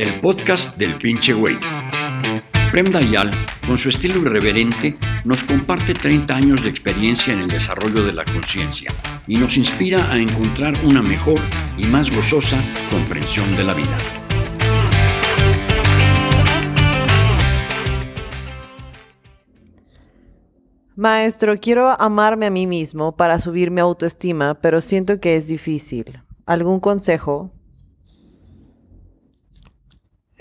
el podcast del pinche güey. Prem Dayal, con su estilo irreverente, nos comparte 30 años de experiencia en el desarrollo de la conciencia y nos inspira a encontrar una mejor y más gozosa comprensión de la vida. Maestro, quiero amarme a mí mismo para subir mi autoestima, pero siento que es difícil. ¿Algún consejo?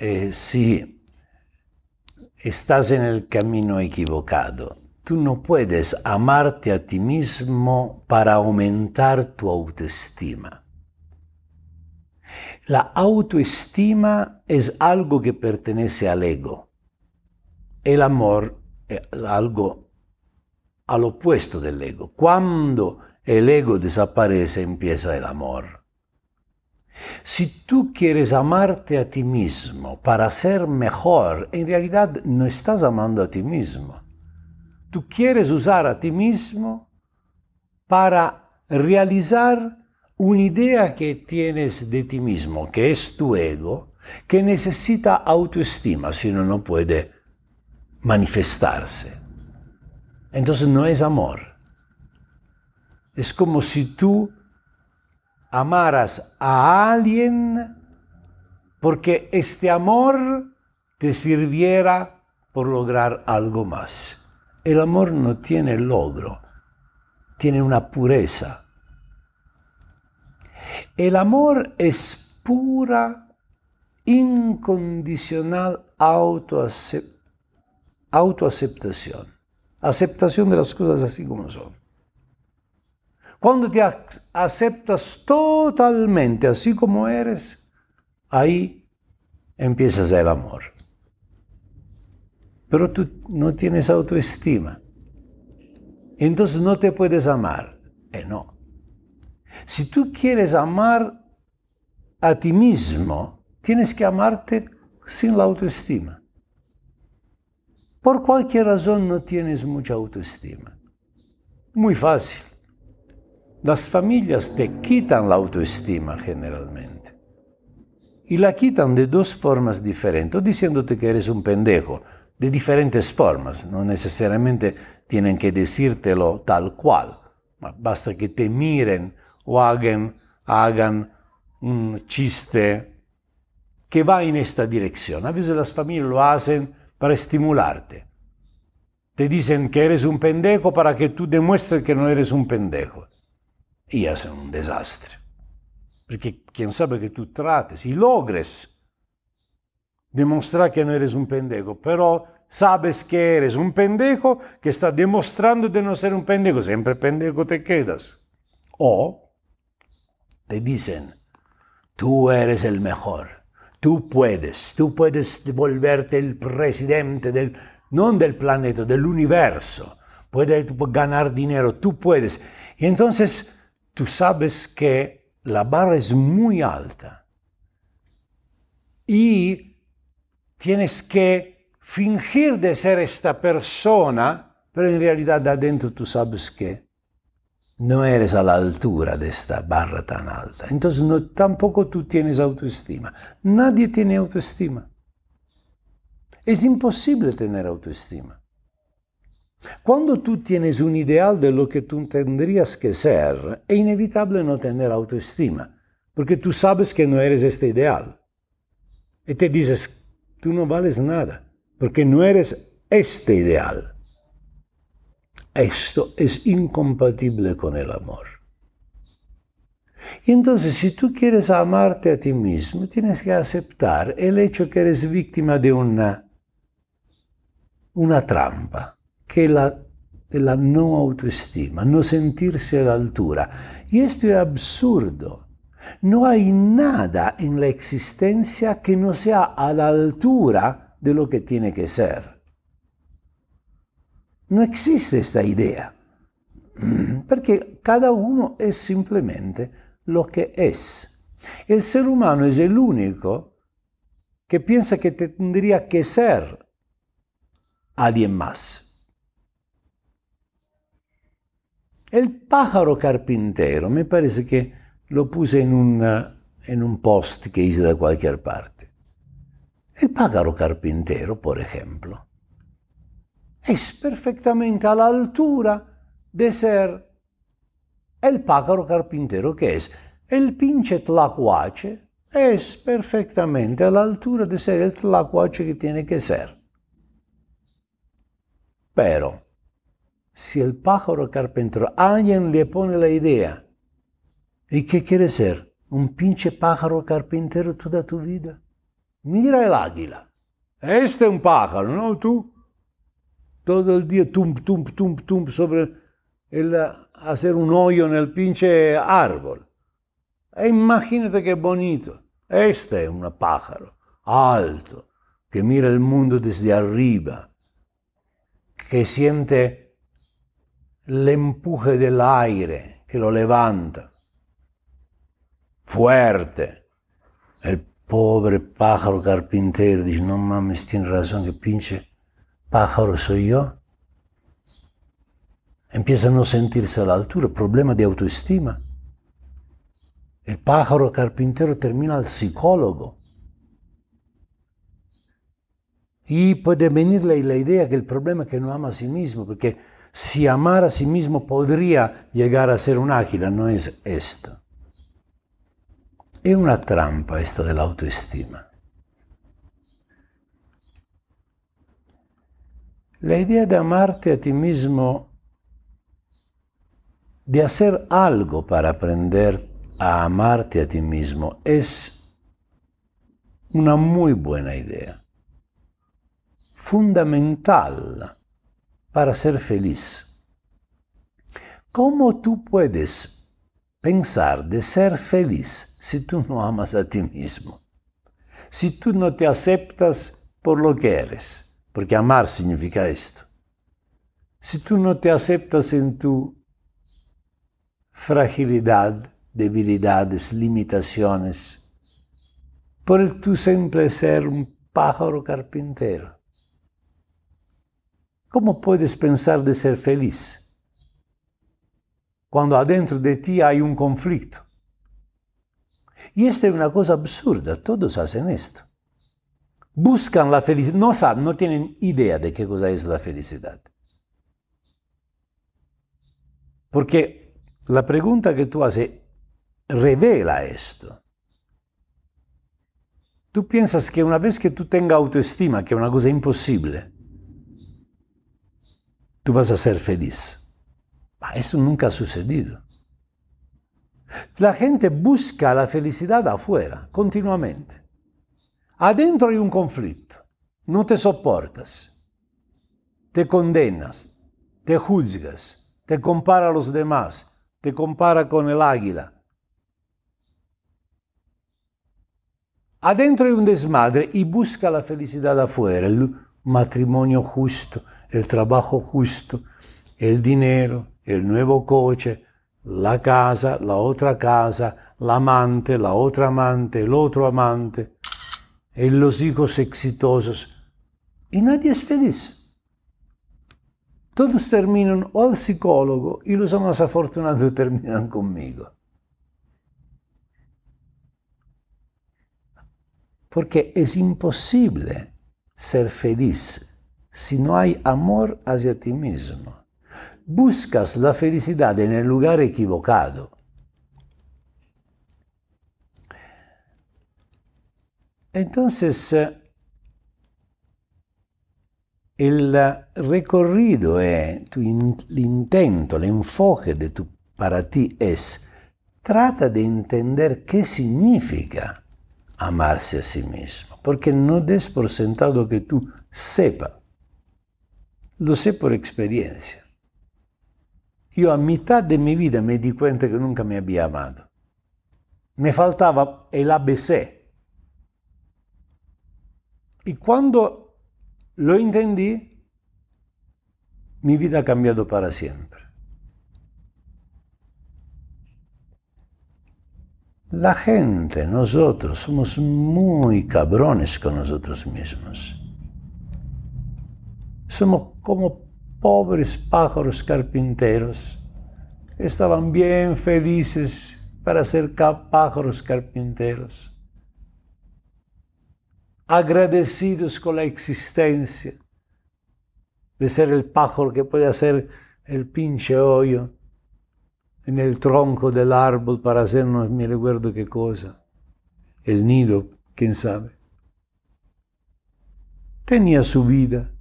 Eh, sí, estás en el camino equivocado. Tú no puedes amarte a ti mismo para aumentar tu autoestima. La autoestima es algo que pertenece al ego. El amor es algo al opuesto del ego. Cuando el ego desaparece empieza el amor. Si tú quieres amarte a ti mismo para ser mejor, en realidad no estás amando a ti mismo. Tú quieres usar a ti mismo para realizar una idea que tienes de ti mismo, que es tu ego, que necesita autoestima, si no, no puede manifestarse. Entonces no es amor. Es como si tú amaras a alguien porque este amor te sirviera por lograr algo más. El amor no tiene logro, tiene una pureza. El amor es pura, incondicional autoaceptación aceptación de las cosas así como son. Cuando te aceptas totalmente así como eres, ahí empiezas el amor. Pero tú no tienes autoestima. Entonces no te puedes amar. Eh, no. Si tú quieres amar a ti mismo, tienes que amarte sin la autoestima. Por cualquier razón no tienes mucha autoestima. Muy fácil. Las familias te quitan la autoestima generalmente. Y la quitan de dos formas diferentes, diciéndote que eres un pendejo, de diferentes formas. No necesariamente tienen que decírtelo tal cual. Basta que te miren o hagan, hagan un chiste que va en esta dirección. A veces las familias lo hacen para estimularte. Te dicen que eres un pendejo para que tú demuestres que no eres un pendejo. Y hacen un desastre. Porque quién sabe que tú trates y logres demostrar que no eres un pendejo, pero sabes que eres un pendejo que está demostrando de no ser un pendejo, siempre pendejo te quedas. O te dicen, tú eres el mejor Tú puedes, tú puedes volverte el presidente del, no del planeta, del universo. Puedes ganar dinero, tú puedes. Y entonces tú sabes que la barra es muy alta. Y tienes que fingir de ser esta persona, pero en realidad adentro tú sabes que no eres a la altura de esta barra tan alta. Entonces tampoco tú tienes autoestima. Nadie tiene autoestima. Es imposible tener autoestima. Cuando tú tienes un ideal de lo que tú tendrías que ser, es inevitable no tener autoestima, porque tú sabes que no eres este ideal. Y te dices, tú no vales nada, porque no eres este ideal. Esto es incompatible con el amor. Y entonces, si tú quieres amarte a ti mismo, tienes que aceptar el hecho que eres víctima de una, una trampa, que la la no autoestima, no sentirse a la altura. Y esto es absurdo. No hay nada en la existencia que no sea a la altura de lo que tiene que ser. No existe esta idea, porque cada uno es simplemente lo que es. El ser humano es el único que piensa que tendría que ser alguien más. El pájaro carpintero, me parece que lo puse en, en un post que hice de cualquier parte. El pájaro carpintero, por ejemplo, es perfectamente a la altura de ser el pájaro carpintero que es. El pinche tlacuache es perfectamente a la altura de ser el tlacuache que tiene que ser. Pero, si el pájaro carpintero, alguien le pone la idea, ¿y qué quiere ser? ¿Un pinche pájaro carpintero toda tu vida? Mira el águila. Este es un pájaro, ¿no? Tú. Todo el día tum, tum, tum, tum sobre el hacer un hoyo en el pinche árbol. E imagínate qué bonito. Este es un pájaro alto que mira el mundo desde arriba, que siente el empuje del que lo levanta. Fuerte. El pobre pájaro carpintero dice, no mames, tiene razón, que pinche pájaro soy yo. Empieza a no sentirse a la altura, problema de autoestima. El pájaro carpintero termina al psicólogo. Y puede venirle la idea que el problema es que no ama a sí mismo, porque si amara a sí mismo podría llegar a ser un águila, no es esto. Es una trampa esta de la autoestima. La idea de amarte a ti mismo, de hacer algo para aprender a amarte a ti mismo, es una muy buena idea, fundamental para ser feliz. ¿Cómo tú puedes pensar de ser feliz si tú no amas a ti mismo. Si tú no te aceptas por lo que eres, porque amar significa esto. Si tú no te aceptas en tu fragilidad, debilidades, limitaciones, por el tu simple ser un pájaro carpintero. ¿Cómo puedes pensar de ser feliz? cuando adentro de ti hay un conflicto. Y esto es una cosa absurda, todos hacen esto. Buscan la felicidad, no saben, no tienen idea de qué cosa es la felicidad. Porque la pregunta que tú haces revela esto. Tú piensas que una vez que tú tengas autoestima, que es una cosa imposible, tú vas a ser feliz. Eso nunca ha sucedido. La gente busca la felicidad afuera, continuamente. Adentro hay un conflicto. No te soportas. Te condenas. Te juzgas. Te compara a los demás. Te compara con el águila. Adentro hay un desmadre y busca la felicidad afuera. Matrimonio justo, el trabajo justo, el dinero, el nuevo coche, la casa, la otra casa, la amante, la otra amante, el otro amante, y los hijos exitosos. Y nadie es feliz. Todos terminan o al psicólogo y los más afortunados terminan conmigo. Porque es imposible ser feliz si no hay amor hacia ti mismo buscas la felicidad en el lugar equivocado. Entonces, eh, el recorrido, el intento, el enfoque de tu, para ti es, trata de entender qué significa amarse a sí mismo, porque no des por sentado que tú sepa, lo sé por experiencia. Io a mitad de mi vida me di cuenta que nunca me había amado. Me faltaba el ABC. Y cuando lo entendí, mi vida ha cambiado para siempre. La gente, nosotros, somos muy cabrones con nosotros mismos. Somos como pobres pájaros carpinteros estaban bien felices para ser pájaros carpinteros. agradecidos con la existencia, de ser el pájaro que puede hacer el pinche hoyo en el tronco del árbol para hacernos, me recuerdo qué cosa, el nido, quién sabe. Tenía su vida.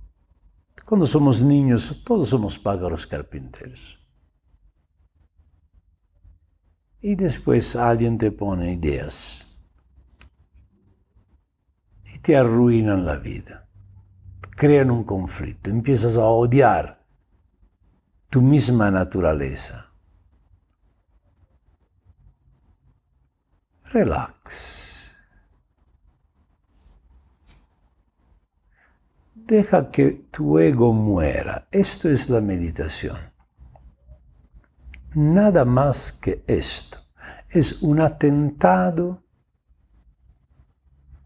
Cuando somos niños, todos somos pájaros carpinteros. Y después alguien te pone ideas y te arruinan la vida. Crean un conflicto, empiezas a odiar tu misma naturaleza. Relax. Deja que tu ego muera. Esto es la meditación. Nada más que esto. Es un atentado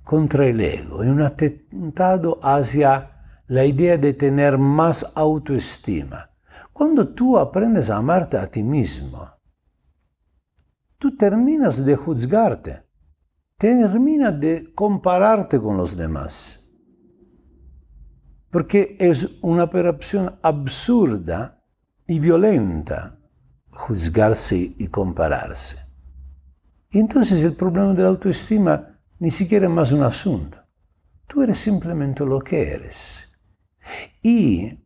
contra el ego, es un atentado hacia la idea de tener más autoestima. Cuando tú aprendes a amarte a ti mismo, tú terminas de juzgarte, terminas de compararte con los demás. Porque es una operación absurda y violenta juzgarse y compararse. Y entonces el problema de la autoestima ni siquiera es más un asunto. Tú eres simplemente lo que eres. Y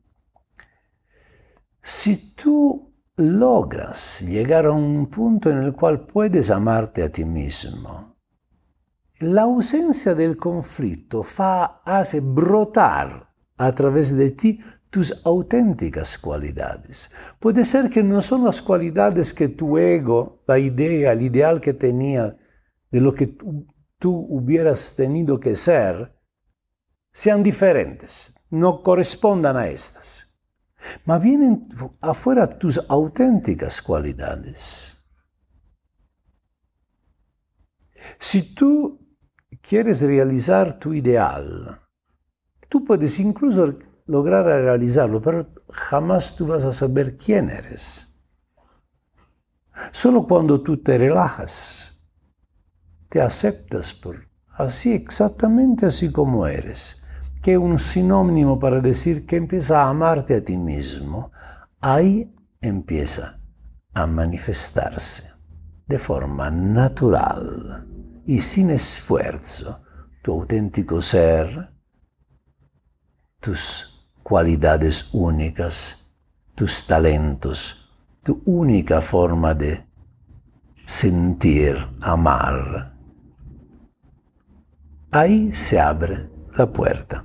si tú logras llegar a un punto en el cual puedes amarte a ti mismo, la ausencia del conflicto hace brotar a través de ti tus auténticas cualidades. Puede ser que no son las cualidades que tu ego, la idea, el ideal que tenía de lo que tú, tú hubieras tenido que ser, sean diferentes, no correspondan a estas. Mas vienen afuera tus auténticas cualidades. Si tú quieres realizar tu ideal, tú puedes incluso lograr realizarlo, pero jamás tú vas a saber quién eres. Solo cuando tú te relajas, te aceptas por así, exactamente así como eres, que un sinónimo para decir que empieza a amarte a ti mismo, ahí empieza a manifestarse de forma natural y sin esfuerzo tu auténtico ser, tus cualidades únicas, tus talentos, tu única forma de sentir, amar. Ahí se abre la puerta